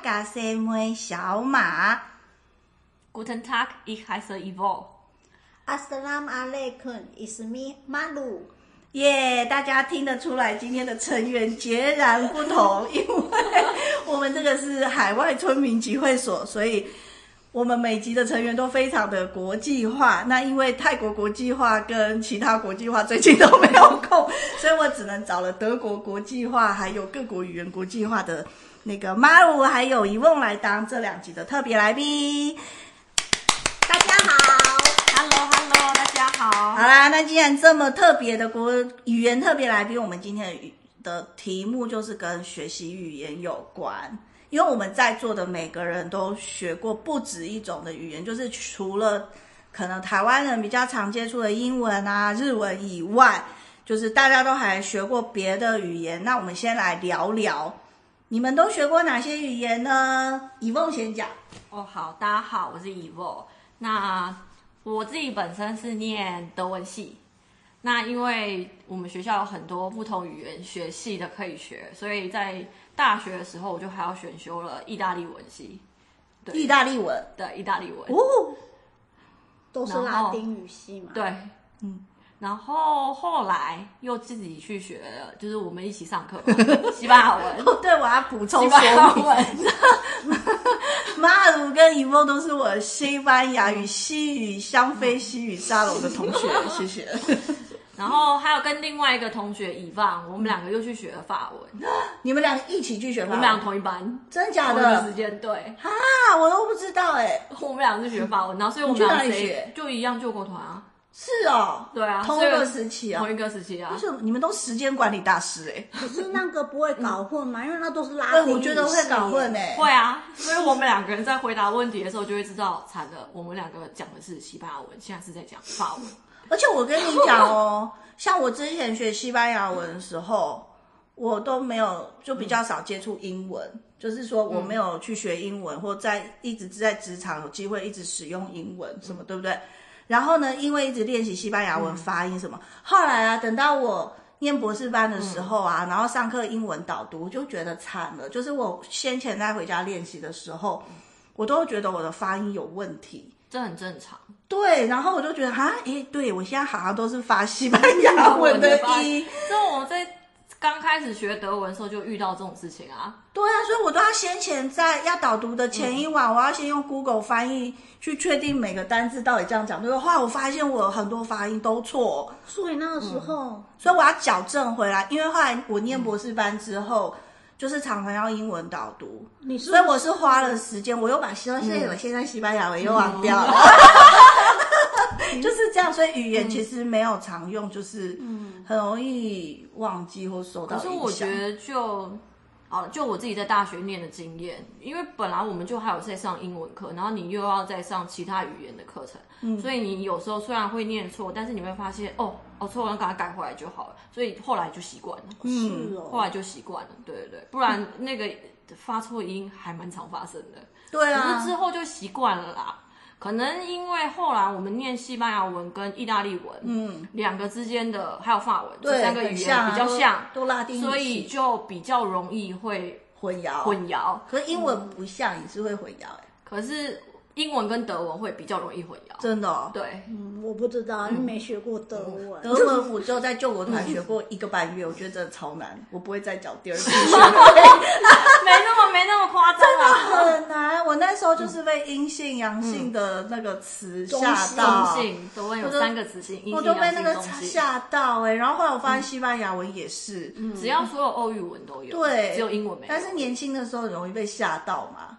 家好，我是客家师妹小马。Guten Tag, ich heiße Ivo. Assalamualaikum, it's me, Maru. 耶，大家听得出来今天的成员截然不同，因为我们这个是海外村民集会所，所以。我们每集的成员都非常的国际化，那因为泰国国际化跟其他国际化最近都没有空，所以我只能找了德国国际化还有各国语言国际化的那个马鲁还有一翁来当这两集的特别来宾。大家好，Hello Hello，大家好。好啦，那既然这么特别的国语言特别来宾，我们今天的的题目就是跟学习语言有关。因为我们在座的每个人都学过不止一种的语言，就是除了可能台湾人比较常接触的英文啊、日文以外，就是大家都还学过别的语言。那我们先来聊聊，你们都学过哪些语言呢？以梦先讲。哦，好，大家好，我是以梦。那我自己本身是念德文系。那因为我们学校有很多不同语言学系的可以学，所以在大学的时候我就还要选修了意大利文系。对，意大利文，对，意大利文。哦，都是拉丁语系嘛？对，嗯。然后后来又自己去学了，就是我们一起上课 西班牙文。对，我要补充说明。马鲁跟伊梦都是我西班牙语、西语、香妃西语沙龙的同学，谢谢。然后还有跟另外一个同学以放，我们两个又去学了法文。你们两个一起去学法文？我们俩同一班，真的假的？同一个时间对。啊，我都不知道哎。我们俩是学法文，然后所以我们俩学就一样救国团啊。是哦，对啊，同一个时期啊，同一个时期啊。就是你们都时间管理大师哎。可是那个不会搞混吗？因为那都是拉丁语。我觉得会搞混哎。会啊，所以我们两个人在回答问题的时候就会知道，惨了，我们两个讲的是西班牙文，现在是在讲法文。而且我跟你讲哦。像我之前学西班牙文的时候，我都没有，就比较少接触英文，嗯、就是说我没有去学英文，嗯、或在一直在职场有机会一直使用英文什么，嗯、对不对？然后呢，因为一直练习西班牙文发音什么，嗯、后来啊，等到我念博士班的时候啊，嗯、然后上课英文导读，我就觉得惨了。就是我先前在回家练习的时候，我都觉得我的发音有问题。这很正常，对。然后我就觉得啊，诶，对我现在好像都是发西班 牙文的音。那我在刚开始学德文的时候就遇到这种事情啊。对啊，所以我都要先前在要导读的前一晚，嗯、我要先用 Google 翻译去确定每个单字到底这样讲对不对。后来我发现我很多发音都错，所以那个时候，嗯、所以我要矫正回来。因为后来我念博士班之后。嗯就是常常要英文导读，你是是所以我是花了时间，我又把西，现在我现在西班牙文又忘 掉了，就是这样。所以语言其实没有常用，就是很容易忘记或受到影响。可是我觉得就。好，就我自己在大学念的经验，因为本来我们就还有在上英文课，然后你又要再上其他语言的课程，嗯，所以你有时候虽然会念错，但是你会发现，哦，哦错了，赶快改回来就好了，所以后来就习惯了，嗯，是哦，后来就习惯了，对对对，不然那个发错音还蛮常发生的，对啊，可是之后就习惯了啦。可能因为后来我们念西班牙文跟意大利文，嗯，两个之间的还有法文，这三个语言比较像，都拉丁，所以就比较容易会混淆。混淆，可是英文不像，也是会混淆哎。可是。英文跟德文会比较容易混淆，真的、哦。对，嗯，我不知道，因为没学过德文。嗯、德文我就在救国团学过一个半月，我觉得真的超难，我不会再找第二次。没那么没那么夸张很难。我那时候就是被阴性、阳性的那个词吓到。中性，德文有三个词性，我都被那个吓到哎、欸。然后后来我发现西班牙文也是，嗯、只要所有欧语文都有，对，只有英文没有。但是年轻的时候很容易被吓到嘛。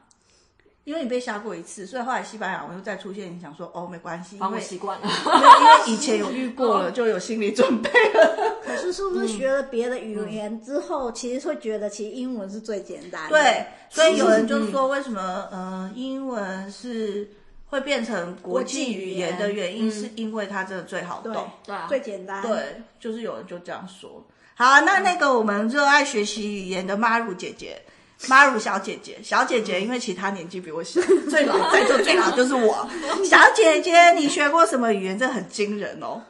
因为你被吓过一次，所以后来西班牙我又再出现，你想说哦，没关系，因为习惯了，因为以前有遇过了，就有心理准备了。可是是不是学了别的语言之后，其实会觉得其实英文是最简单的？对，所以有人就说，为什么呃英文是会变成国际语言的原因，是因为它真的最好懂，对，最简单。对，就是有人就这样说。好，那那个我们热爱学习语言的妈乳姐姐。马鲁小姐姐，小姐姐，因为其他年纪比我小，最老在座最老就是我。小姐姐，你学过什么语言？这很惊人哦。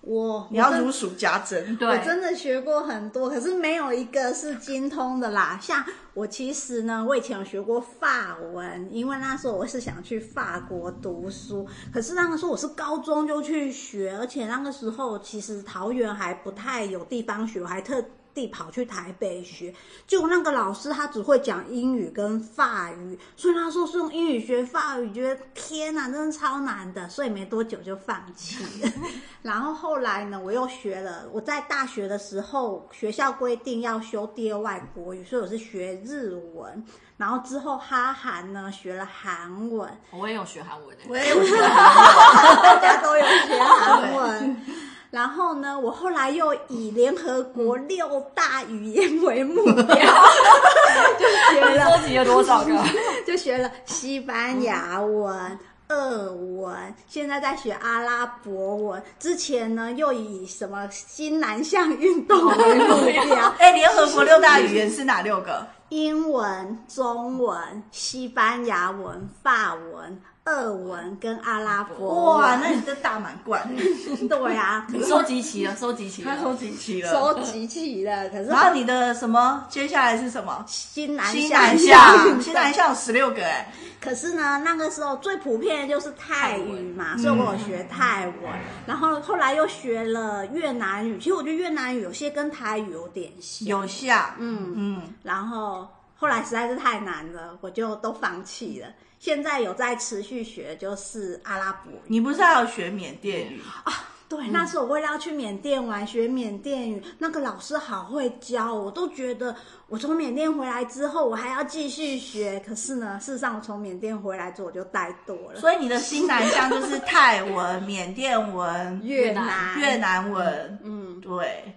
我你要如数家珍。对，我真的学过很多，可是没有一个是精通的啦。像我其实呢，我以前有学过法文，因为那时候我是想去法国读书，可是那个时候我是高中就去学，而且那个时候其实桃园还不太有地方学，我还特。地跑去台北学，就那个老师他只会讲英语跟法语，所以他说是用英语学法语，觉得天哪，真的超难的，所以没多久就放弃了。然后后来呢，我又学了，我在大学的时候学校规定要修第二外国语，所以我是学日文。然后之后哈韩呢学了韩文，我也有学韩文，我也有学韩文，大家都有学韩文。然后呢，我后来又以联合国六大语言为目标，就学了，收集了多少个？就学了西班牙文、俄文，现在在学阿拉伯文。之前呢，又以什么新南向运动为目标？哎，联合国六大语言是哪六个？英文、中文、西班牙文、法文。俄文跟阿拉伯 哇，那你这大满贯，对啊，收集齐了，收集齐了，收集齐了，收集齐了。可是，然后你的什么？接下来是什么？新南新南向，新南向有十六个哎。可是呢，那个时候最普遍的就是泰语嘛，所以我有学泰文。然后后来又学了越南语，其实我觉得越南语有些跟台语有点像，有像，嗯嗯。然后后来实在是太难了，我就都放弃了。现在有在持续学，就是阿拉伯语。你不是还要学缅甸语啊？对，那时候我为了要去缅甸玩，学缅甸语，那个老师好会教，我都觉得我从缅甸回来之后，我还要继续学。可是呢，事实上我从缅甸回来之后我就怠惰了。所以你的新南向就是泰文、缅甸文、越南越南文。嗯，对。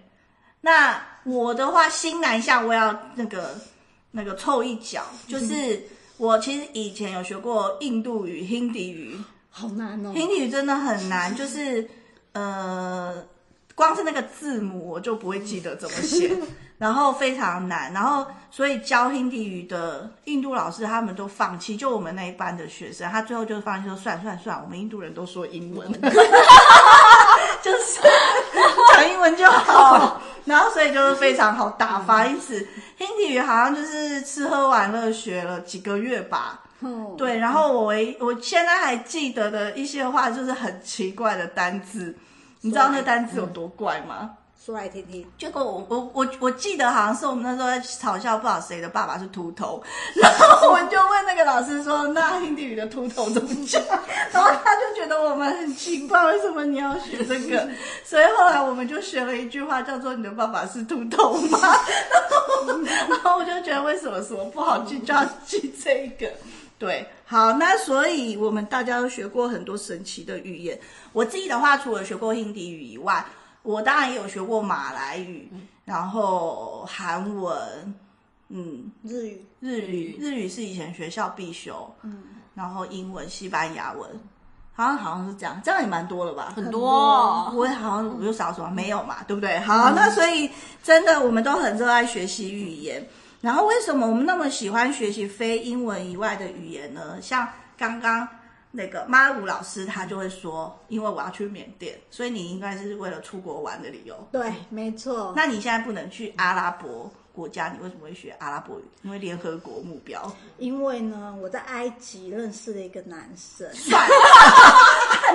那我的话，新南向我要那个那个凑一脚，就是。我其实以前有学过印度语、Hindi 语，好难哦。Hindi 语真的很难，就是呃，光是那个字母我就不会记得怎么写，然后非常难，然后所以教 Hindi 语的印度老师他们都放弃，就我们那一班的学生，他最后就放弃说算算算，我们印度人都说英文，就是讲英文就好。然后，所以就是非常好打发，因此 Hindi 语好像就是吃喝玩乐学了几个月吧。嗯，对。然后我唯我现在还记得的一些话，就是很奇怪的单字。你知道那单字有多怪吗？说来听听，结果我我我我记得好像是我们那时候在嘲笑，不知道谁的爸爸是秃头，然后我就问那个老师说：“那 Hindi 语的秃头怎么讲？” 然后他就觉得我们很奇怪，为什么你要学这个？所以后来我们就学了一句话，叫做“你的爸爸是秃头吗？”然后我就觉得为什么什么不好记，就要记这个。对，好，那所以我们大家都学过很多神奇的语言。我自己的话，除了学过 Hindi 语以外，我当然也有学过马来语，然后韩文，嗯，日语，日语，日语是以前学校必修，嗯，然后英文、西班牙文，好像好像是这样，这样也蛮多了吧？很多，我也好像我就少什么没有嘛，对不对？好，那所以真的我们都很热爱学习语言，然后为什么我们那么喜欢学习非英文以外的语言呢？像刚刚。那个马鲁老师他就会说，因为我要去缅甸，所以你应该是为了出国玩的理由。对，没错。那你现在不能去阿拉伯国家，你为什么会学阿拉伯语？因为联合国目标。因为呢，我在埃及认识了一个男生。算了，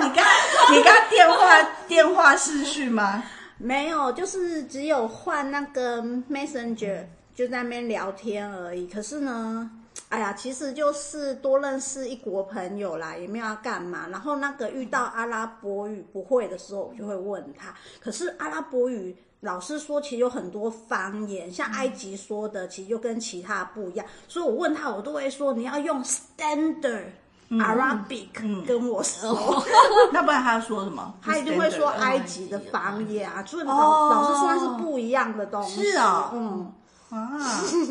你刚你刚电话电话视讯吗？没有，就是只有换那个 Messenger，就在那边聊天而已。可是呢。哎呀，其实就是多认识一国朋友啦，也没有要干嘛。然后那个遇到阿拉伯语不会的时候，我就会问他。可是阿拉伯语老师说，其实有很多方言，像埃及说的，其实就跟其他不一样。所以我问他，我都会说你要用 Standard Arabic 跟我说。那不然他要说什么？他一定会说埃及的方言啊。所以老老师说那是不一样的东西。是啊，嗯。啊，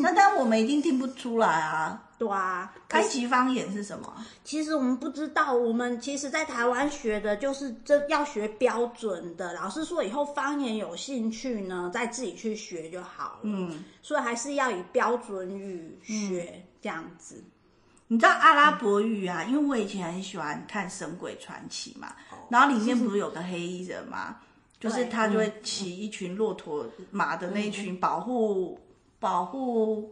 那但我们一定听不出来啊。对啊，埃及方言是什么？其实我们不知道，我们其实，在台湾学的就是这要学标准的。老师说以后方言有兴趣呢，再自己去学就好了。嗯，所以还是要以标准语学、嗯、这样子。你知道阿拉伯语啊？因为我以前很喜欢看《神鬼传奇》嘛，然后里面不是有个黑衣人吗？就是他就会骑一群骆驼马的那一群保护、嗯、保护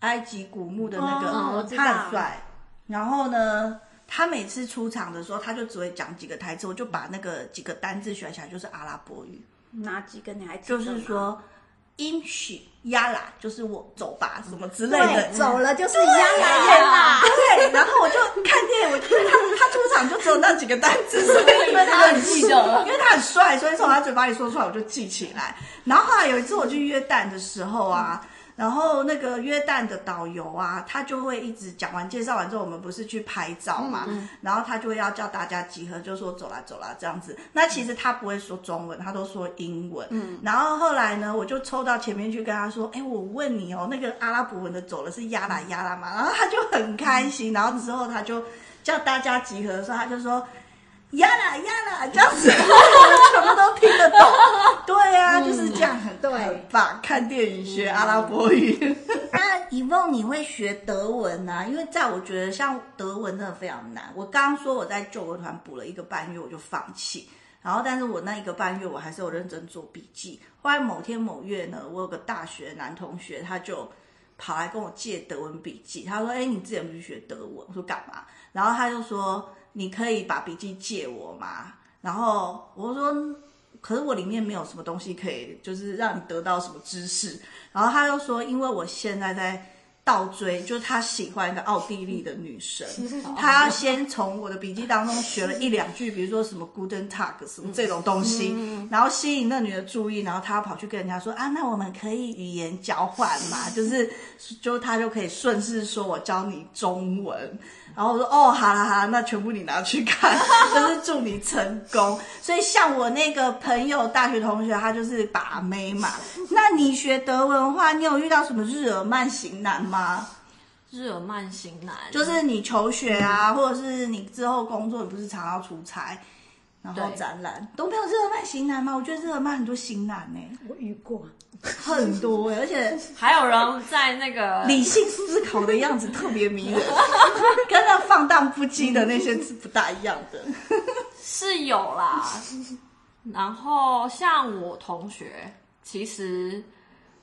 埃及古墓的那个，哦、他很帅。然后呢，他每次出场的时候，他就只会讲几个台词，我就把那个几个单字学起来，就是阿拉伯语。哪几个你还记得？就是说。应许亚拉就是我走吧，什么之类的，走了就是亚拉亚啦。对，然后我就看电影，我他他出场就只有那几个单词，所以因为他很 记得，因为他很帅，所以从他嘴巴里说出来我就记起来。然后后来有一次我去约旦的时候啊。然后那个约旦的导游啊，他就会一直讲完介绍完之后，我们不是去拍照嘛？嗯、然后他就会要叫大家集合，就说走啦走啦这样子。那其实他不会说中文，他都说英文。嗯。然后后来呢，我就抽到前面去跟他说：“哎，我问你哦，那个阿拉伯文的走了是亚拉亚拉嘛？”然后他就很开心。然后之后他就叫大家集合的时候，他就说。呀啦呀啦，这样子，什么都听得懂。对啊，就是这样，很对吧？看电影学阿拉伯语。那以梦你会学德文啊？因为在我觉得，像德文真的非常难。我刚刚说我在救国团补了一个半月，我就放弃。然后，但是我那一个半月，我还是有认真做笔记。后来某天某月呢，我有个大学男同学，他就跑来跟我借德文笔记。他说：“哎，你之前不是学德文？”我说：“干嘛？”然后他就说。你可以把笔记借我吗？然后我说，可是我里面没有什么东西可以，就是让你得到什么知识。然后他又说，因为我现在在倒追，就是他喜欢一个奥地利的女生，他要先从我的笔记当中学了一两句，比如说什么 Guten Tag 什么这种东西，然后吸引那女的注意，然后他跑去跟人家说啊，那我们可以语言交换嘛？就是，就他就可以顺势说我教你中文。然后我说哦，好啦好啦，那全部你拿去看，就是祝你成功。所以像我那个朋友，大学同学，他就是把妹嘛。那你学德文的话，你有遇到什么日耳曼型男吗？日耳曼型男就是你求学啊，或者是你之后工作，你不是常要出差，然后展览都没有日耳曼型男吗？我觉得日耳曼很多型男呢，我遇过。很多，而且还有人在那个理性思考的样子特别迷人，跟那放荡不羁的那些是不大一样的。是有啦，然后像我同学，其实。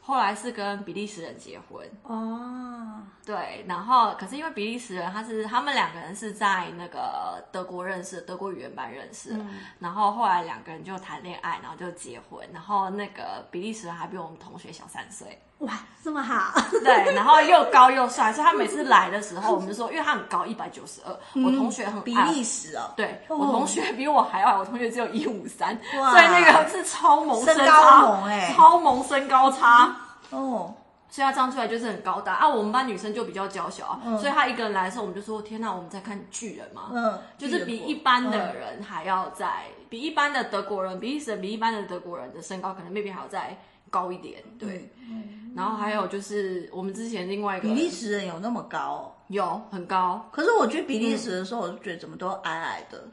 后来是跟比利时人结婚哦，对，然后可是因为比利时人他是他们两个人是在那个德国认识，德国语言班认识，嗯、然后后来两个人就谈恋爱，然后就结婚，然后那个比利时人还比我们同学小三岁，哇，这么好，对，然后又高又帅，所以他每次来的时候，我们就说，因为他很高，一百九十二，我同学很矮，比利时哦，对，我同学比我还矮，我同学只有一五三，所以那个是超萌身高萌哎，超萌身高差。哦，所以他长出来就是很高大啊。我们班女生就比较娇小啊，嗯、所以他一个人来的时候，我们就说：“天哪，我们在看巨人嘛？”嗯，就是比一般的人还要在，嗯、比一般的德国人，比利时人比一般的德国人的身高可能 maybe 还要再高一点。对，嗯、然后还有就是我们之前另外一个比利时人有那么高？哦，有很高。可是我去比利时的时候，我就觉得怎么都矮矮的，嗯、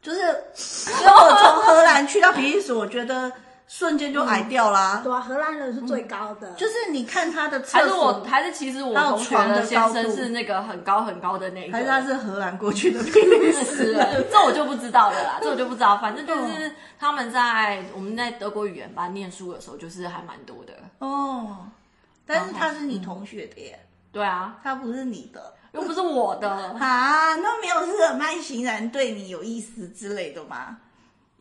就是因为我从荷兰去到比利时，我觉得。瞬间就矮掉啦！对啊，荷兰人是最高的。就是你看他的厕所，还是我，还是其实我同学的先生是那个很高很高的那个，还是他是荷兰过去的比利时人？这我就不知道了啦，这我就不知道。反正就是他们在我们在德国语言班念书的时候，就是还蛮多的哦。但是他是你同学的耶？对啊，他不是你的，又不是我的啊？那没有日耳曼型人对你有意思之类的吗？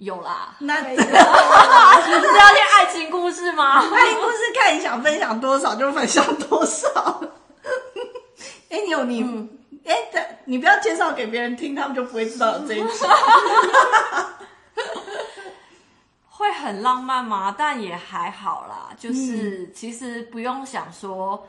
有啦，那这个是要听爱情故事吗？爱情故事看你想分享多少就分享多少。哎，你有你，哎、嗯，你不要介绍给别人听，他们就不会知道有这一集。会很浪漫吗？但也还好啦，就是、嗯、其实不用想说，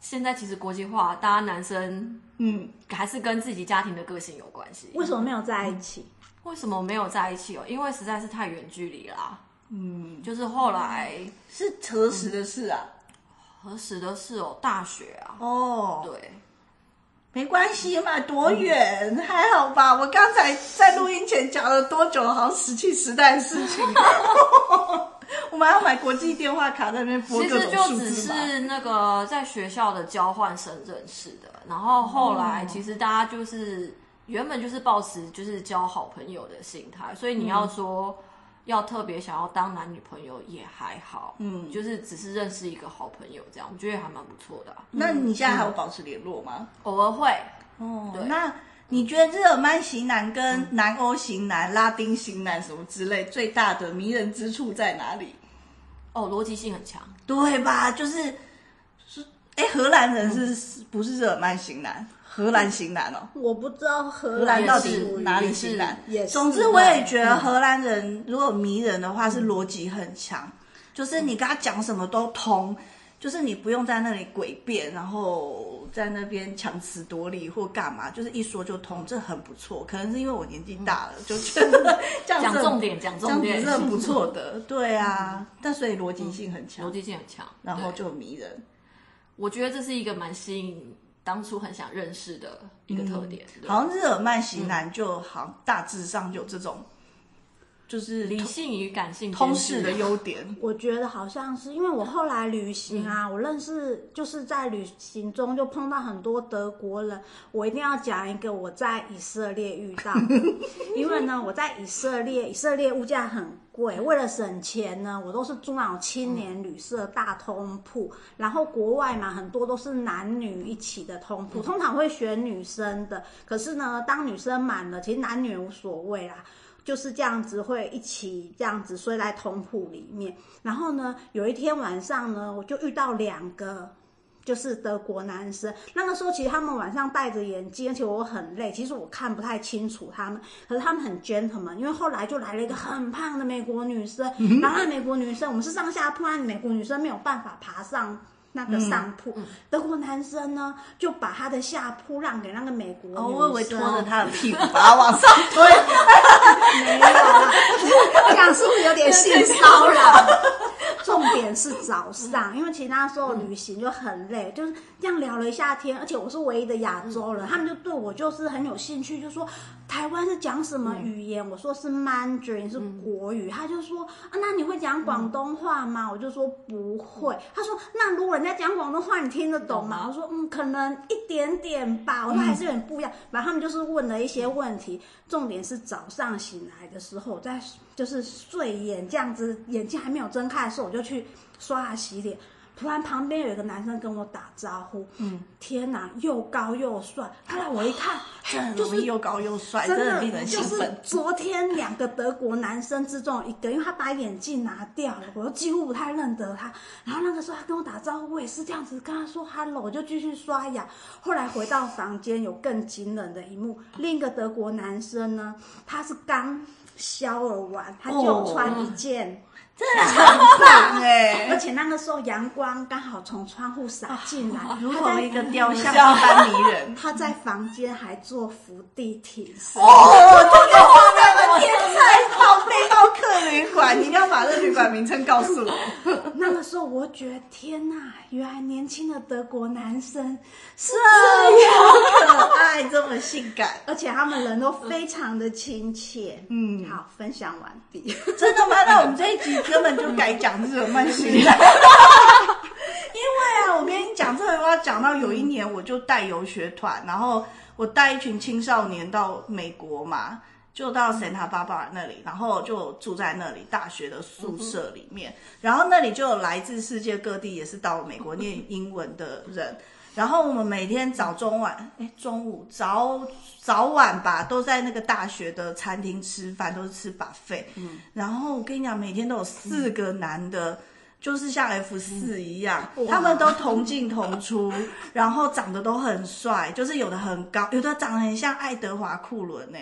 现在其实国际化，大家男生嗯还是跟自己家庭的个性有关系。为什么没有在一起？嗯为什么没有在一起哦？因为实在是太远距离啦。嗯，就是后来是何时的事啊？何时的事哦？大学啊。哦，对，没关系嘛，多远、嗯、还好吧？我刚才在录音前讲了多久？好像石器时代的事情。我们还要买国际电话卡在那边。其实就只是那个在学校的交换生认识的，然后后来其实大家就是。原本就是抱持就是交好朋友的心态，所以你要说要特别想要当男女朋友也还好，嗯，就是只是认识一个好朋友这样，我觉得还蛮不错的、啊。那你现在还有保持联络吗？嗯、偶尔会。哦，对那你觉得日耳曼型男跟南欧型男、嗯、拉丁型男什么之类最大的迷人之处在哪里？哦，逻辑性很强，对吧？就是是，哎，荷兰人是、嗯、不是日耳曼型男？荷兰型男哦，我不知道荷兰到底哪里型男。总之，我也觉得荷兰人如果迷人的话，是逻辑很强，嗯、就是你跟他讲什么都通，就是你不用在那里诡辩，然后在那边强词夺理或干嘛，就是一说就通，这很不错。可能是因为我年纪大了，嗯、就讲重点，讲重点是很不错的。对啊，嗯、但所以逻辑性很强，逻辑性很强，然后就迷人。我觉得这是一个蛮吸引。当初很想认识的一个特点，嗯、好像日耳曼型男就好像大致上有这种，嗯、就是理性与感性通识的优点。我觉得好像是因为我后来旅行啊，嗯、我认识就是在旅行中就碰到很多德国人。我一定要讲一个我在以色列遇到，因为呢，我在以色列，以色列物价很。贵，为了省钱呢，我都是住那种青年旅社大通铺。嗯、然后国外嘛，很多都是男女一起的通铺，通常会选女生的。可是呢，当女生满了，其实男女无所谓啦，就是这样子会一起这样子睡在通铺里面。然后呢，有一天晚上呢，我就遇到两个。就是德国男生，那个时候其实他们晚上戴着眼镜，而且我很累，其实我看不太清楚他们，可是他们很 gentleman，因为后来就来了一个很胖的美国女生，嗯、然后那美国女生我们是上下铺，那美国女生没有办法爬上那个上铺，嗯、德国男生呢就把他的下铺让给那个美国哦、我以为拖着他的屁股把他往上。推，没有啦，这样是不是有点性骚扰？重点是早上，因为其他时候旅行就很累，就是这样聊了一下天，而且我是唯一的亚洲人，他们就对我就是很有兴趣，就说台湾是讲什么语言？我说是 Mandarin 是国语，他就说啊，那你会讲广东话吗？我就说不会。他说那如果人家讲广东话，你听得懂吗？我说嗯，可能一点点吧。我说还是有点不一样。然后他们就是问了一些问题，重点是早上醒来的时候在。就是睡眼这样子，眼睛还没有睁开的时候，我就去刷牙洗脸。突然旁边有一个男生跟我打招呼，嗯，天哪，又高又帅。后来我一看，就是又高又帅，真的令人兴奋。就是昨天两个德国男生之中一个，因为他把眼镜拿掉了，我几乎不太认得他。然后那个时候他跟我打招呼，我也是这样子跟他说 “hello”，我就继续刷牙。后来回到房间，有更惊人的一幕，另一个德国男生呢，他是刚。消了完，他就穿一件，真的很棒哎！而且那个时候阳光刚好从窗户洒进来，如同一个雕像一般迷人。他在房间还做伏地挺身，哦，这个画面的天才，好背包客旅馆，你一定要把这旅馆名称告诉我。那个时候我觉得天哪，原来年轻的德国男生是这么可爱，这么性感，而且他们人都非常的亲切。嗯，好，分享完毕。真的吗？那我们这一集根本就改讲日耳曼型男。因为啊，我跟你讲，这个我要讲到有一年，我就带游学团，然后我带一群青少年到美国嘛。就到 Santa Barbara 那里，然后就住在那里大学的宿舍里面，然后那里就有来自世界各地，也是到美国念英文的人，然后我们每天早中晚，哎，中午早早晚吧，都在那个大学的餐厅吃饭，都是吃 buffet。嗯，然后我跟你讲，每天都有四个男的，就是像 F 四一样，他们都同进同出，然后长得都很帅，就是有的很高，有的长得很像爱德华库伦呢。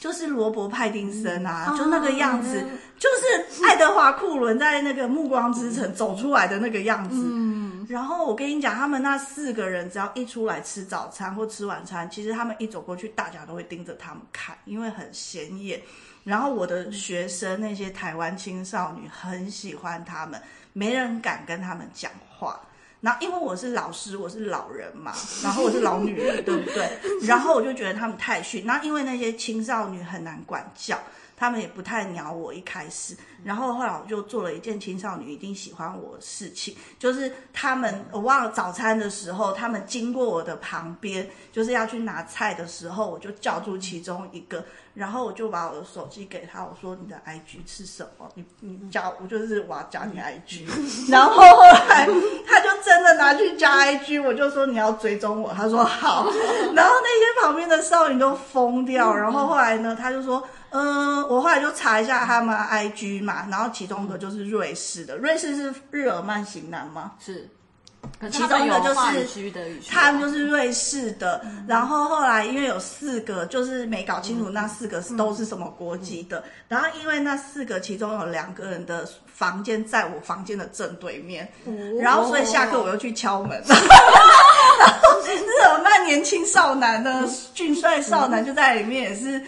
就是罗伯·派丁森啊，嗯、就那个样子，嗯、就是爱德华·库伦在那个《暮光之城》走出来的那个样子。嗯，然后我跟你讲，他们那四个人只要一出来吃早餐或吃晚餐，其实他们一走过去，大家都会盯着他们看，因为很显眼。然后我的学生那些台湾青少女很喜欢他们，没人敢跟他们讲话。然后因为我是老师，我是老人嘛，然后我是老女人，对不对？然后我就觉得他们太逊。然后因为那些青少女很难管教，他们也不太鸟我一开始。然后后来我就做了一件青少女一定喜欢我的事情，就是他们我忘了早餐的时候，他们经过我的旁边，就是要去拿菜的时候，我就叫住其中一个，然后我就把我的手机给他，我说你的 IG 是什么？你你加我就是我要加你 IG，然后后来他就真的拿去加 IG，我就说你要追踪我，他说好，然后那些旁边的少女都疯掉，然后后来呢，他就说。嗯，我后来就查一下他们 IG 嘛，然后其中一个就是瑞士的，瑞士是日耳曼型男吗？是，其中一个就是他们就是瑞士的，嗯、然后后来因为有四个，就是没搞清楚那四个是都是什么国籍的，嗯、然后因为那四个其中有两个人的房间在我房间的正对面，嗯、然后所以下课我又去敲门。哦然后日耳曼年轻少男呢，俊帅少男就在里面，也是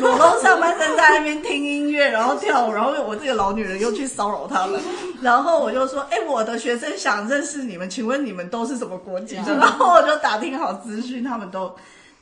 裸露上半身在那边听音乐，然后跳舞，然后我这个老女人又去骚扰他们，然后我就说，哎，我的学生想认识你们，请问你们都是什么国籍的？然后我就打听好资讯，他们都。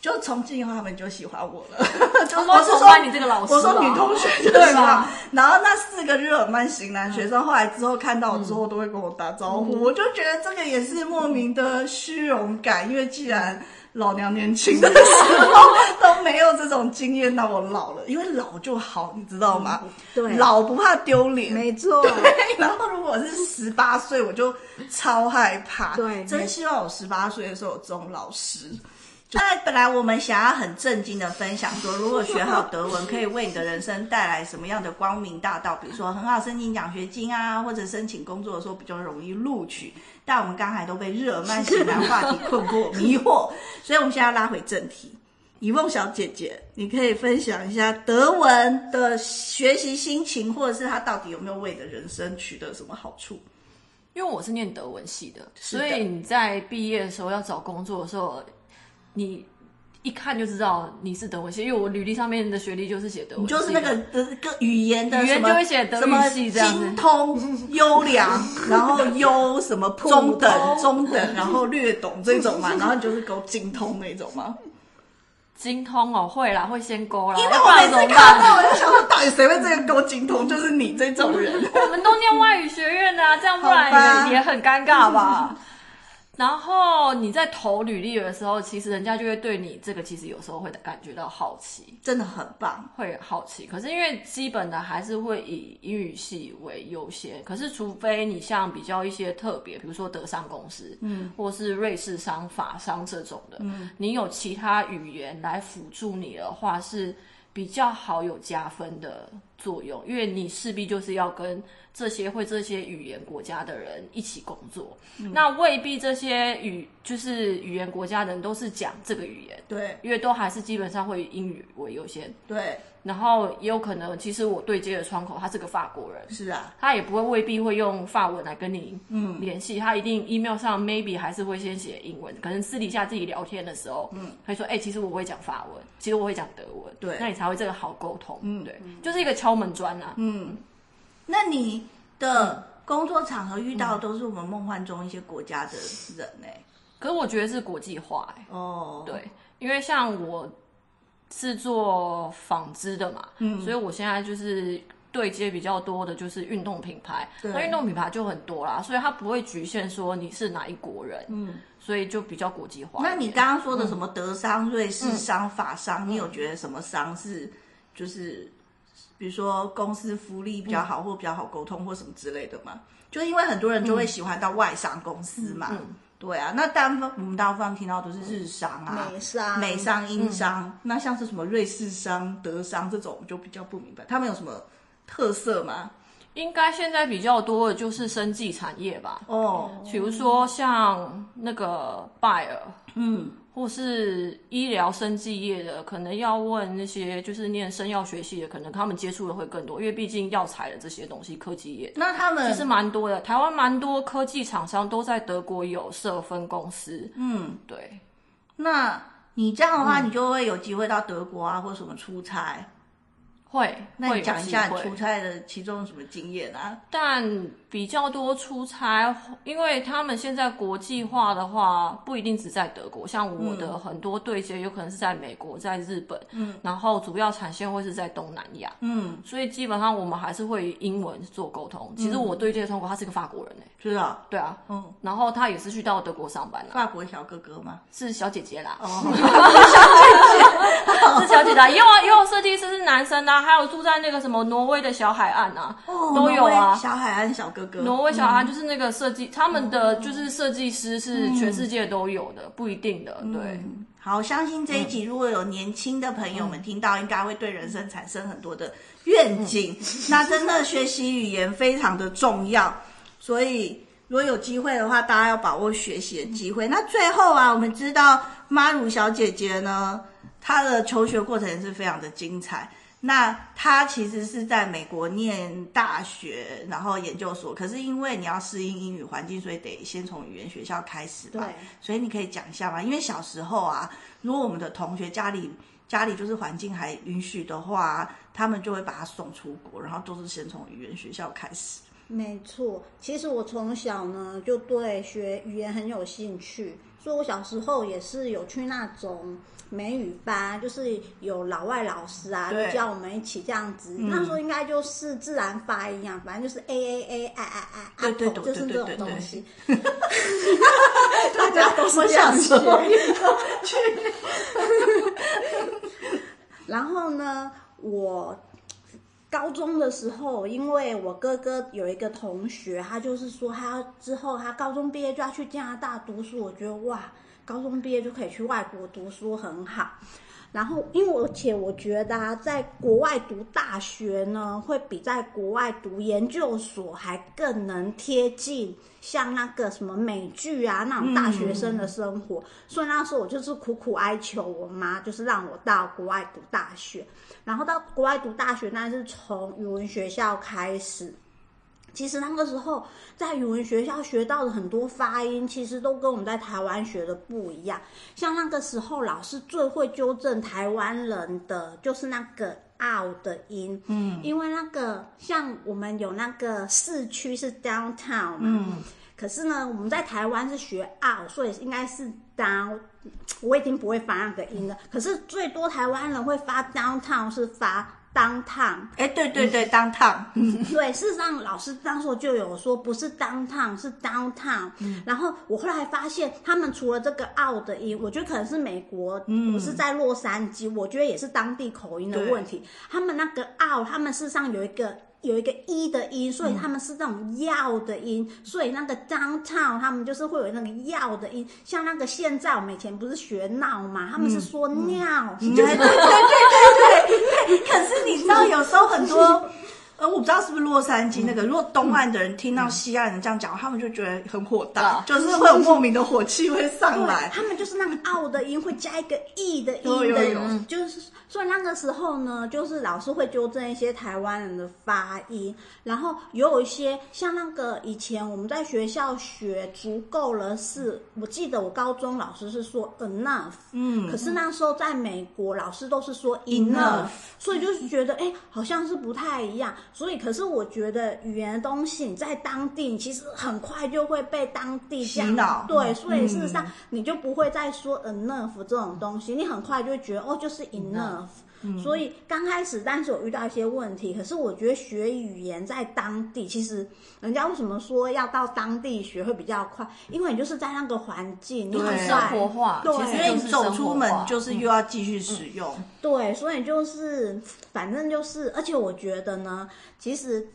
就从今以后，他们就喜欢我了。就我是说你这个老师，我说女同学就对吧？然后那四个日耳曼型男学生，后来之后看到我之后，都会跟我打招呼。我就觉得这个也是莫名的虚荣感，因为既然老娘年轻的时候都没有这种经验，那我老了，因为老就好，你知道吗？对，老不怕丢脸，没错。对，然后如果是十八岁，我就超害怕。对，真希望我十八岁的时候有这种老师。那本来我们想要很正经的分享说，如果学好德文可以为你的人生带来什么样的光明大道，比如说很好申请奖学金啊，或者申请工作的时候比较容易录取。但我们刚才都被日耳曼型男话题困惑迷惑，所以我们现在要拉回正题。以梦小姐姐，你可以分享一下德文的学习心情，或者是他到底有没有为你的人生取得什么好处？因为我是念德文系的，的所以你在毕业的时候要找工作的时候。你一看就知道你是德文系，因为我履历上面的学历就是写德文系，就是那个的个语言的语言就会写德文系这样子，精通、优良，然后优什么中等、中等，然后略懂这种嘛，然后你就是勾精通那种嘛？精通哦，会啦，会先勾啦。因为我每次看到我就想说，到底谁会这个勾精通？就是你这种人。我们都念外语学院的啊，这样不然也很尴尬吧？然后你在投履历的时候，其实人家就会对你这个其实有时候会感觉到好奇，真的很棒，会好奇。可是因为基本的还是会以英语系为优先。可是除非你像比较一些特别，比如说德商公司，嗯，或是瑞士商、法商这种的，嗯，你有其他语言来辅助你的话，是比较好有加分的作用，因为你势必就是要跟。这些会这些语言国家的人一起工作，嗯、那未必这些语就是语言国家的人都是讲这个语言，对，因为都还是基本上会以英语为优先，对。然后也有可能，其实我对接的窗口他是个法国人，是啊，他也不会未必会用法文来跟你嗯。联系，嗯他一定 email 上 maybe 还是会先写英文，可能私底下自己聊天的时候，嗯，他说，哎、欸，其实我会讲法文，其实我会讲德文，对，那你才会这个好沟通，嗯，对，就是一个敲门砖啊，嗯。那你的工作场合遇到的都是我们梦幻中一些国家的人呢、欸？可是我觉得是国际化哎、欸。哦，对，因为像我是做纺织的嘛，嗯，所以我现在就是对接比较多的就是运动品牌，那运动品牌就很多啦，所以它不会局限说你是哪一国人，嗯，所以就比较国际化。那你刚刚说的什么德商、瑞士商、法商，嗯、你有觉得什么商是就是？比如说公司福利比较好，或比较好沟通，或什么之类的嘛，就因为很多人就会喜欢到外商公司嘛，对啊。那大部分我们大部分听到都是日商啊、美商、美商、英商。那像是什么瑞士商、德商这种，我就比较不明白，他们有什么特色吗？应该现在比较多的就是生技产业吧。哦，比如说像那个拜耳，嗯。或是医疗生技业的，可能要问那些就是念生药学系的，可能他们接触的会更多，因为毕竟药材的这些东西，科技业那他们其实蛮多的。台湾蛮多科技厂商都在德国有设分公司。嗯，对。那你这样的话，你就会有机会到德国啊，或者什么出差。会，那你讲一下会。出差的其中什么经验啊？但比较多出差，因为他们现在国际化的话，不一定只在德国，像我的很多对接有可能是在美国、在日本，嗯，然后主要产线会是在东南亚，嗯，所以基本上我们还是会以英文做沟通。其实我对接的通过，他是个法国人哎、欸，是啊，对啊，嗯，然后他也是去到德国上班了，法国小哥哥吗？是小姐姐啦，哦，小姐姐是小姐姐，也有啊，也有设计师是男生啊，还有住在那个什么挪威的小海岸啊，哦，都有啊，小海岸小哥哥，挪威小海岸就是那个设计，他们的就是设计师是全世界都有的，不一定的，对。好，相信这一集如果有年轻的朋友们听到，应该会对人生产生很多的愿景。那真的学习语言非常的重要，所以如果有机会的话，大家要把握学习的机会。那最后啊，我们知道妈乳小姐姐呢，她的求学过程也是非常的精彩。那他其实是在美国念大学，然后研究所。可是因为你要适应英语环境，所以得先从语言学校开始吧。对，所以你可以讲一下吗？因为小时候啊，如果我们的同学家里家里就是环境还允许的话，他们就会把他送出国，然后都是先从语言学校开始。没错，其实我从小呢就对学语言很有兴趣，所以我小时候也是有去那种。美语班就是有老外老师啊，就教我们一起这样子。那时候应该就是自然发音啊，反正就是 a a a 对对对，就是这种东西。大家都是这样学。然后呢，我高中的时候，因为我哥哥有一个同学，他就是说他之后他高中毕业就要去加拿大读书，我觉得哇。高中毕业就可以去外国读书，很好。然后，因为而且我觉得啊，在国外读大学呢，会比在国外读研究所还更能贴近像那个什么美剧啊那种大学生的生活。嗯、所以那时候我就是苦苦哀求我妈，就是让我到国外读大学。然后到国外读大学，那是从语文学校开始。其实那个时候在语文学校学到的很多发音，其实都跟我们在台湾学的不一样。像那个时候老师最会纠正台湾人的，就是那个 out 的音。嗯，因为那个像我们有那个市区是 downtown 嘛，嗯，可是呢我们在台湾是学 out，所以应该是 down。我已经不会发那个音了。可是最多台湾人会发 downtown 是发。downtown，哎，对对对，downtown，对，事实上老师当时就有说，不是 downtown，是 downtown。嗯，然后我后来发现，他们除了这个 out 的音，我觉得可能是美国，嗯，我是在洛杉矶，我觉得也是当地口音的问题。他们那个 out，他们事实上有一个。有一个一的音，所以他们是那种要的音，嗯、所以那个 downtown 他们就是会有那个要的音，像那个现在我们以前不是学闹嘛，他们是说尿，对对对对对对。可是你知道，有时候很多。呃，我不知道是不是洛杉矶那个，如果东岸的人听到西岸人这样讲，他们就觉得很火大，就是会有莫名的火气会上来。他们就是那个傲的音会加一个 e 的音的，就是所以那个时候呢，就是老师会纠正一些台湾人的发音，然后也有一些像那个以前我们在学校学足够了，是我记得我高中老师是说 enough，嗯，可是那时候在美国老师都是说 enough，所以就是觉得哎，好像是不太一样。所以，可是我觉得语言的东西，你在当地，你其实很快就会被当地洗脑。对，所以事实上，你就不会再说 enough 这种东西，你很快就会觉得哦，就是 enough。所以刚开始，但是我遇到一些问题。可是我觉得学语言在当地，其实人家为什么说要到当地学会比较快？因为你就是在那个环境，你很生活化。对，因为你走出门就是又要继续使用。对，所以就是反正就是，而且我觉得呢，其实。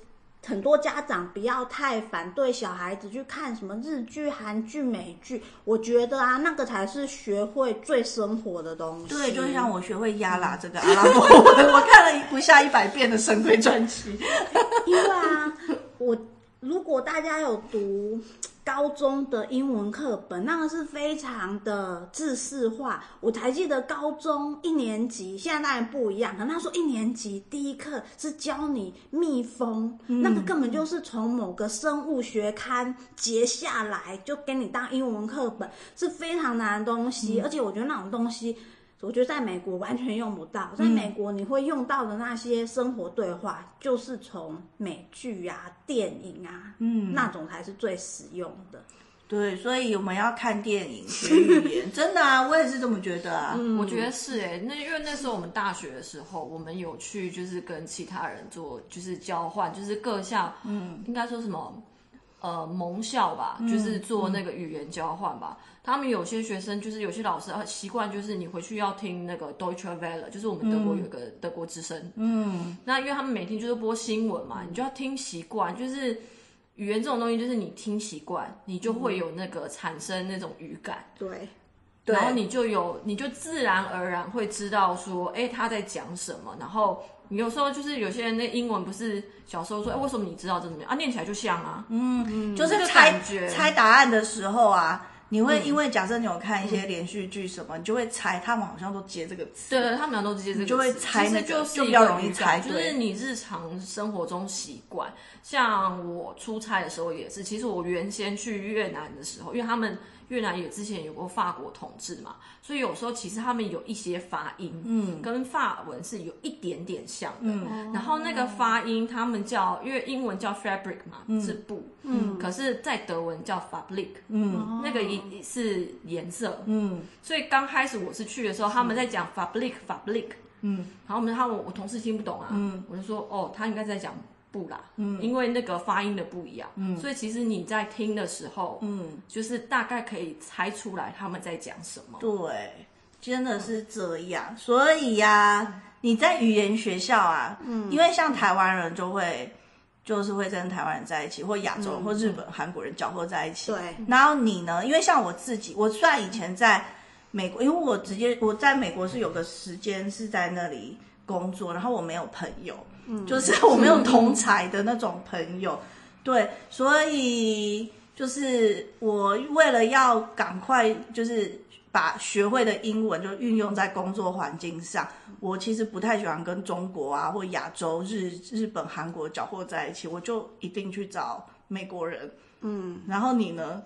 很多家长不要太反对小孩子去看什么日剧、韩剧、美剧，我觉得啊，那个才是学会最生活的东西。对，就像我学会压 啦这个阿拉伯文，我看了不下一百遍的神龟传奇。因为啊，我如果大家有读。高中的英文课本，那个是非常的制式化。我才记得高中一年级，现在当然不一样。可能他说一年级第一课是教你蜜蜂，嗯、那个根本就是从某个生物学刊截下来，就给你当英文课本，是非常难的东西。嗯、而且我觉得那种东西。我觉得在美国完全用不到。在美国你会用到的那些生活对话，嗯、就是从美剧啊、电影啊，嗯，那种才是最实用的。对，所以我们要看电影学 语言，真的啊，我也是这么觉得啊。嗯，我觉得是哎，那因为那时候我们大学的时候，我们有去就是跟其他人做就是交换，就是各项，嗯，应该说什么呃盟校吧，就是做那个语言交换吧。嗯，他们有些学生就是有些老师习惯就是你回去要听那个 Deutsche Welle，就是我们德国有个德国之声，嗯，那因为他们每天就是播新闻嘛，你就要听习惯，就是。语言这种东西，就是你听习惯，你就会有那个产生那种语感，对，然后你就有，你就自然而然会知道说，哎，他在讲什么。然后你有时候就是有些人那英文不是小时候说，哎，为什么你知道这怎么样啊？念起来就像啊，嗯嗯，就是猜猜答案的时候啊。你会因为假设你有看一些连续剧什么，嗯、你就会猜他们好像都接这个词。对对，他们好像都接这个词，就会猜那个，就，就比较容易猜。就是你日常生活中习惯，像我出差的时候也是。其实我原先去越南的时候，因为他们。越南也之前有过法国统治嘛，所以有时候其实他们有一些发音，嗯，跟法文是有一点点像的。嗯，然后那个发音他们叫，因为英文叫 fabric 嘛，嗯、是布，嗯，可是在德文叫 fabric，嗯，那个也是颜色，嗯，所以刚开始我是去的时候，他们在讲 fabric fabric，嗯，然后我们他们我同事听不懂啊，嗯，我就说哦，他应该在讲。不啦，嗯，因为那个发音的不一样，嗯，所以其实你在听的时候，嗯，就是大概可以猜出来他们在讲什么。对，真的是这样。嗯、所以呀、啊，你在语言学校啊，嗯，因为像台湾人就会，就是会跟台湾人在一起，或亚洲或日本、韩国人搅和在一起。对。然后你呢？因为像我自己，我虽然以前在美国，因为我直接我在美国是有个时间是在那里工作，然后我没有朋友。就是我没有同才的那种朋友，对，所以就是我为了要赶快就是把学会的英文就运用在工作环境上，我其实不太喜欢跟中国啊或亚洲日日本韩国搅和在一起，我就一定去找美国人。嗯，然后你呢？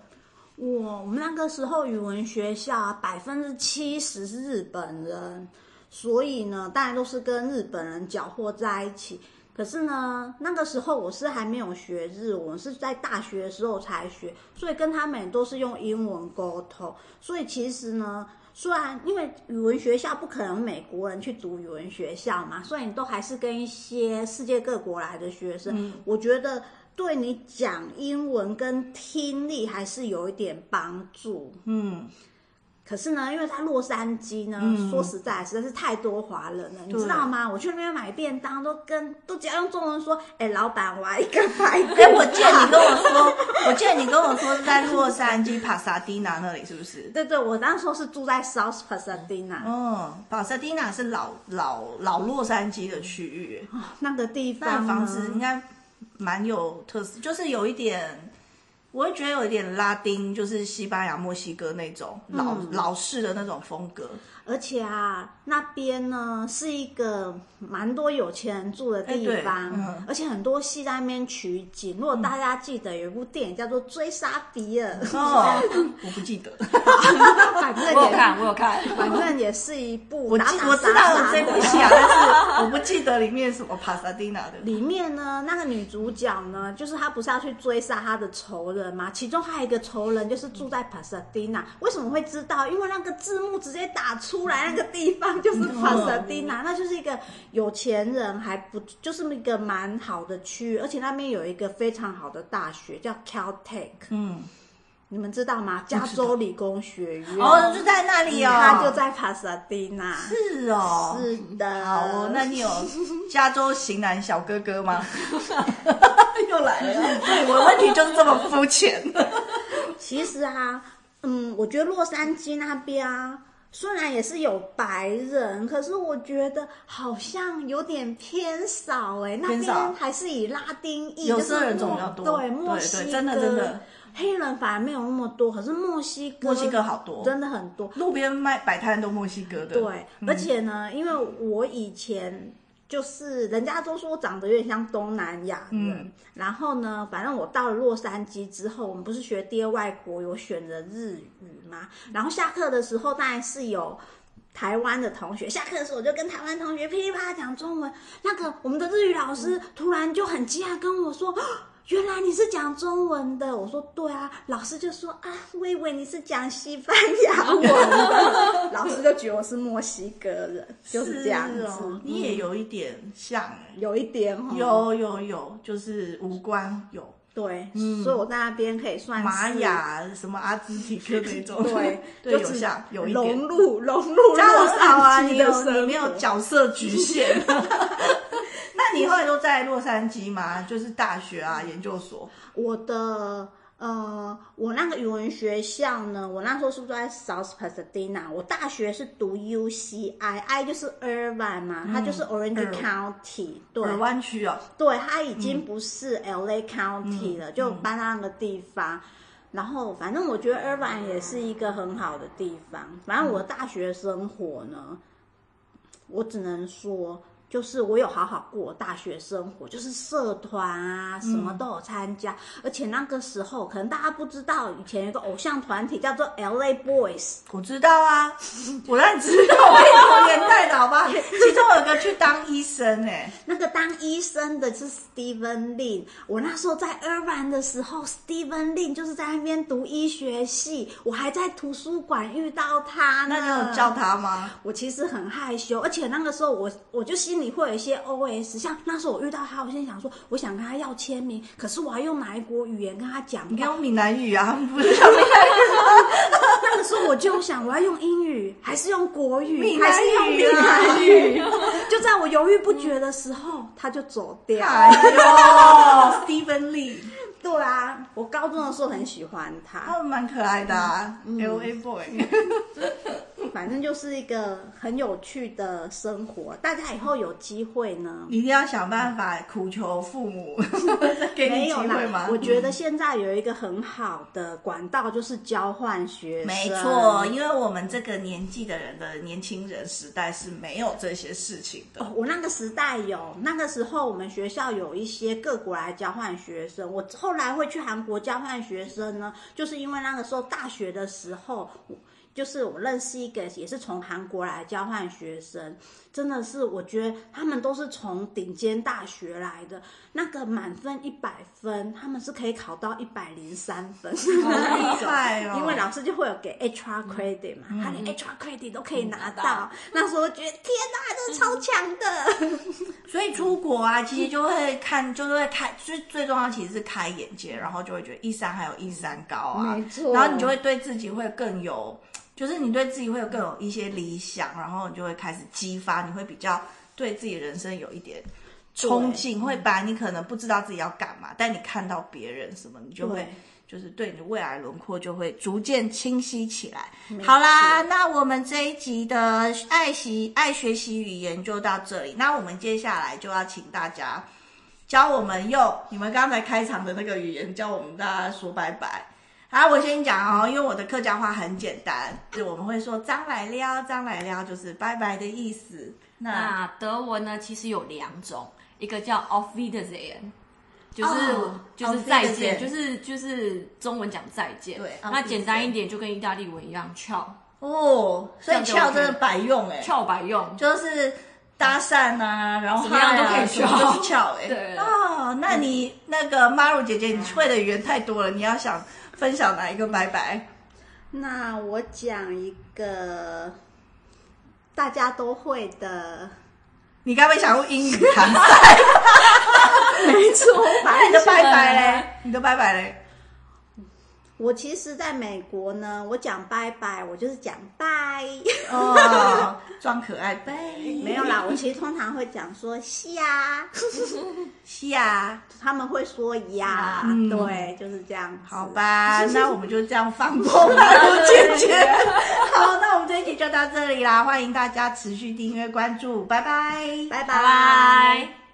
我我们那个时候语文学校百分之七十是日本人。所以呢，大家都是跟日本人搅和在一起。可是呢，那个时候我是还没有学日文，是在大学的时候才学，所以跟他们都是用英文沟通。所以其实呢，虽然因为语文学校不可能美国人去读语文学校嘛，所以你都还是跟一些世界各国来的学生。嗯，我觉得对你讲英文跟听力还是有一点帮助。嗯。可是呢，因为在洛杉矶呢，嗯、说实在，实在是太多华人了，你知道吗？我去那边买便当，都跟都只要用中文说：“哎，老板，我要一个排骨。”哎，我记得你跟我说，我记得你跟我说是在洛杉矶帕萨蒂纳那里，是不是？对对，我当时是住在 South Pasadena。嗯，帕萨蒂纳是老老老洛杉矶的区域，哦，那个地方房子应该蛮有特色，就是有一点。我会觉得有一点拉丁，就是西班牙、墨西哥那种老、嗯、老式的那种风格。而且啊，那边呢是一个蛮多有钱人住的地方，嗯、而且很多戏在那边取景。如果大家记得有一部电影叫做《追杀比尔》，哦，我不记得，反正也我有看，我有看，反正也是一部我我知道有这部戏啊，但是我不记得里面什么帕萨蒂娜的。里面呢，那个女主角呢，就是她不是要去追杀她的仇人吗？其中还有一个仇人就是住在帕萨蒂娜。为什么会知道？因为那个字幕直接打出。出来那个地方 就是帕萨蒂娜，那就是一个有钱人还不就是一个蛮好的区域，而且那边有一个非常好的大学叫 Caltech，嗯，你们知道吗？加州理工学院哦，就在那里哦，他就在帕萨蒂娜，是哦，是的。好哦，那你有 加州型男小哥哥吗？又来了，对，我的问题就是这么肤浅。其实啊，嗯，我觉得洛杉矶那边啊。虽然也是有白人，可是我觉得好像有点偏少哎、欸。那边还是以拉丁裔，有色人种比较多。对，墨西哥真的真的，黑人反而没有那么多。可是墨西哥，墨西哥好多，真的很多。路边卖摆摊都墨西哥的。对，嗯、而且呢，因为我以前。就是人家都说我长得有点像东南亚人，嗯、然后呢，反正我到了洛杉矶之后，我们不是学第二外国有选择日语吗？然后下课的时候当然是有台湾的同学，下课的时候我就跟台湾同学噼里啪啦讲中文。那个我们的日语老师突然就很惊讶跟我说。原来你是讲中文的，我说对啊，老师就说啊，我以为你是讲西班牙文。的，老师就觉得我是墨西哥人，就是这样子。哦、你也有一点像，有一点，有有有，就是五官有。对，嗯、所以我在那边可以算是玛雅什么阿兹提克那种，对，对就有像有一点融入融入，这样好啊，你有你没有角色局限。那你后来都在洛杉矶吗？就是大学啊，研究所。我的呃，我那个语文学校呢，我那时候是不是在 South Pasadena？我大学是读 UCI，I 就是 Irvine 嘛，嗯、它就是 Orange County，对，尔湾区哦。对，它已经不是 LA County 了，嗯、就搬到那个地方。嗯、然后，反正我觉得 Irvine 也是一个很好的地方。反正我的大学生活呢，我只能说。就是我有好好过大学生活，就是社团啊，什么都有参加。嗯、而且那个时候，可能大家不知道，以前有个偶像团体叫做 LA Boys，我知道啊，我让你知道，我跟你同年代的好吧？其中有个去当医生哎，那个当医生的是 Steven Lin。我那时候在 Irvine 的时候，Steven Lin 就是在那边读医学系，我还在图书馆遇到他呢。那你有叫他吗？我其实很害羞，而且那个时候我我就心里。你会有一些 OS，像那时候我遇到他，我先想说，我想跟他要签名，可是我还用哪一国语言跟他讲？你用闽南语啊，不是？那 个 时候我就想，我要用英语还是用国语？语还是用闽南语？就在我犹豫不决的时候，他就走掉。哎呦，Steven Lee，对啊，我高中的时候很喜欢他，他蛮可爱的啊，LA Boy。反正就是一个很有趣的生活，大家以后有机会呢，一定要想办法苦求父母给你机会吗？我觉得现在有一个很好的管道，就是交换学生。没错，因为我们这个年纪的人的年轻人时代是没有这些事情的。哦，我那个时代有，那个时候我们学校有一些各国来交换学生。我后来会去韩国交换学生呢，就是因为那个时候大学的时候。就是我认识一个，也是从韩国来交换学生，真的是我觉得他们都是从顶尖大学来的，那个满分一百分，他们是可以考到一百零三分，好厉害哦！因为老师就会有给 HR credit 嘛，嗯、他连 HR credit 都可以拿到，嗯、那时候我觉得天哪，这是超强的。所以出国啊，其实就会看，就是会开，最最重要其实是开眼界，然后就会觉得一山还有一山高啊，没错，然后你就会对自己会更有。就是你对自己会有更有一些理想，然后你就会开始激发，你会比较对自己人生有一点憧憬，会把你可能不知道自己要干嘛，但你看到别人什么，你就会就是对你的未来轮廓就会逐渐清晰起来。好啦，那我们这一集的爱习爱学习语言就到这里，那我们接下来就要请大家教我们用你们刚才开场的那个语言教我们大家说拜拜。好，我先讲哦，因为我的客家话很简单，就我们会说“张来撩”，“张来撩”就是拜拜的意思。那，那德文呢，其实有两种，一个叫 Auf Wiedersehen，就是、oh, 就是再见，就是就是中文讲再见。对，那简单一点就跟意大利文一样，Ciao。哦，所以 Ciao 真的百用哎，Ciao 百用，就是搭讪啊，然后怎么样都可以 Ciao 哎。对哦，那你、嗯、那个 Maru 姐姐，你会的语言太多了，你要想。分享哪一个拜拜？那我讲一个大家都会的。你该不会想用英语 谈赛？没错，那你的拜拜嘞？你的拜拜嘞？我其实在美国呢，我讲拜拜，我就是讲拜哦，装可爱拜。没有啦，我其实通常会讲说呀，呀，他们会说呀，嗯、对，就是这样。好吧，那我们就这样放过吧，姐姐。好，那我们这一集就到这里啦，欢迎大家持续订阅关注，拜拜，拜拜。